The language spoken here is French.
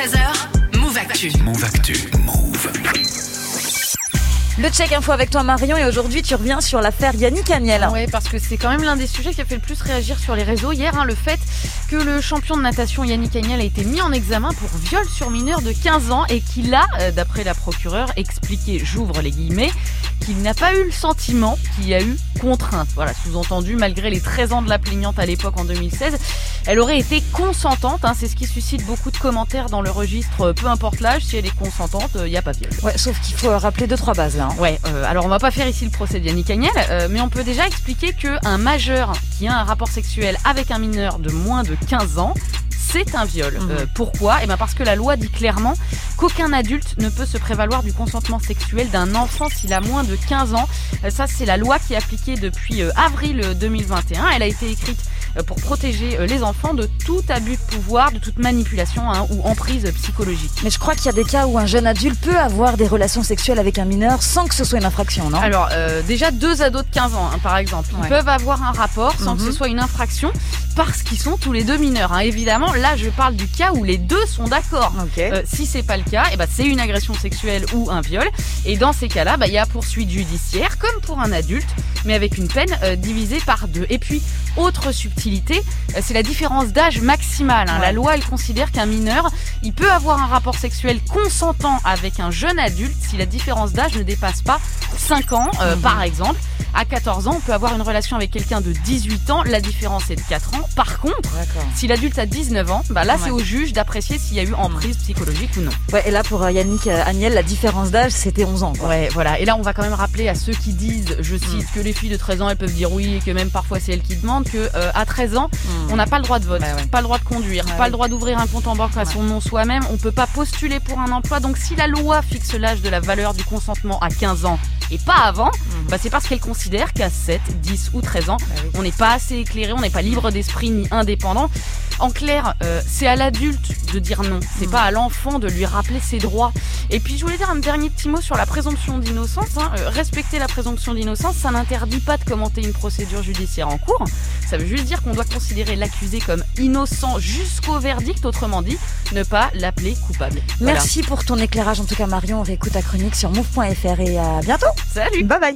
13h, Move Actu. Move Actu. Move. Le check info avec toi Marion et aujourd'hui tu reviens sur l'affaire Yannick Agnel. Oui, parce que c'est quand même l'un des sujets qui a fait le plus réagir sur les réseaux hier, hein, le fait que le champion de natation Yannick Agnel a été mis en examen pour viol sur mineur de 15 ans et qu'il a, euh, d'après la procureure, expliqué, j'ouvre les guillemets, qu'il n'a pas eu le sentiment qu'il y a eu contrainte. Voilà, sous-entendu, malgré les 13 ans de la plaignante à l'époque en 2016, elle aurait été consentante. Hein, c'est ce qui suscite beaucoup de commentaires dans le registre. euh, Peu importe l'âge, si elle est consentante, il n'y a pas viol. Ouais, sauf qu'il faut rappeler deux trois bases là. hein. Ouais, euh, alors on va pas faire ici le procès de Yannick Agnel, euh, mais on peut déjà expliquer qu'un majeur qui a un rapport sexuel avec un mineur de moins de 15 ans, c'est un viol. Mhm. Euh, pourquoi? Eh ben parce que la loi dit clairement qu'aucun adulte ne peut se prévaloir du consentement sexuel d'un enfant s'il a moins de 15 ans. Euh, ça, c'est la loi qui est appliquée depuis euh, avril 2021. Elle a été écrite euh, pour protéger euh, les enfants de tout abus de pouvoir, de toute manipulation hein, ou emprise psychologique. Mais je crois qu'il y a des cas où un jeune adulte peut avoir des relations sexuelles avec un mineur sans que ce soit une infraction, non? Alors, euh, déjà, deux ados de 15 ans, hein, par exemple, ils Ouais. peuvent avoir un rapport sans que Mhm. ce soit une infraction parce qu'ils sont tous les deux mineurs. hein. Évidemment, là, je parle du cas où les deux sont d'accord. Ok. Euh, si c'est pas le cas, eh ben, c'est une agression sexuelle ou un viol. Et dans ces cas-là, bah, il y a poursuite judiciaire, comme pour un adulte, mais avec une peine euh, divisée par deux. Et puis, autre subtilité, euh, c'est la différence d'âge maximale. hein. Ouais. La loi, elle considère qu'un mineur, il peut avoir un rapport sexuel consentant avec un jeune adulte si la différence d'âge ne dépasse pas 5 ans, euh, Mhm. par exemple. À 14 ans, on peut avoir une relation avec quelqu'un de 18 ans, la différence est de 4 ans. Par contre, si l'adulte a 19 ans, bah là c'est au juge d'apprécier s'il y a eu emprise psychologique ou non. Ouais, et là pour euh, Yannick euh, Agnel, la différence d'âge c'était 11 ans. Quoi. Ouais, voilà. Et là, on va quand même rappeler à ceux qui disent, je cite, que les filles de 13 ans, elles peuvent dire oui et que même parfois c'est elles qui demandent, que euh, à 13 ans, on n'a pas le droit de vote, Bah ouais. pas le droit de conduire, Ouais, pas le droit d'ouvrir un compte en banque à son nom soi-même, on peut pas postuler pour un emploi. Donc si la loi fixe l'âge de la valeur du consentement à 15 ans et pas avant, bah, c'est parce qu'elle considère qu'à 7, 10 ou 13 ans, Bah oui. on n'est pas assez éclairé, on n'est pas libre d'esprit ni indépendant. En clair, euh, c'est à l'adulte de dire non, c'est Mm. pas à l'enfant de lui rappeler ses droits. Et puis je voulais dire un dernier petit mot sur la présomption d'innocence. hein. Euh, respecter la présomption d'innocence, ça n'interdit pas de commenter une procédure judiciaire en cours. Ça veut juste dire qu'on doit considérer l'accusé comme innocent jusqu'au verdict, autrement dit, ne pas l'appeler coupable. Voilà. Merci pour ton éclairage en tout cas Marion, on réécoute ta chronique sur move.fr et à bientôt. Salut Bye bye.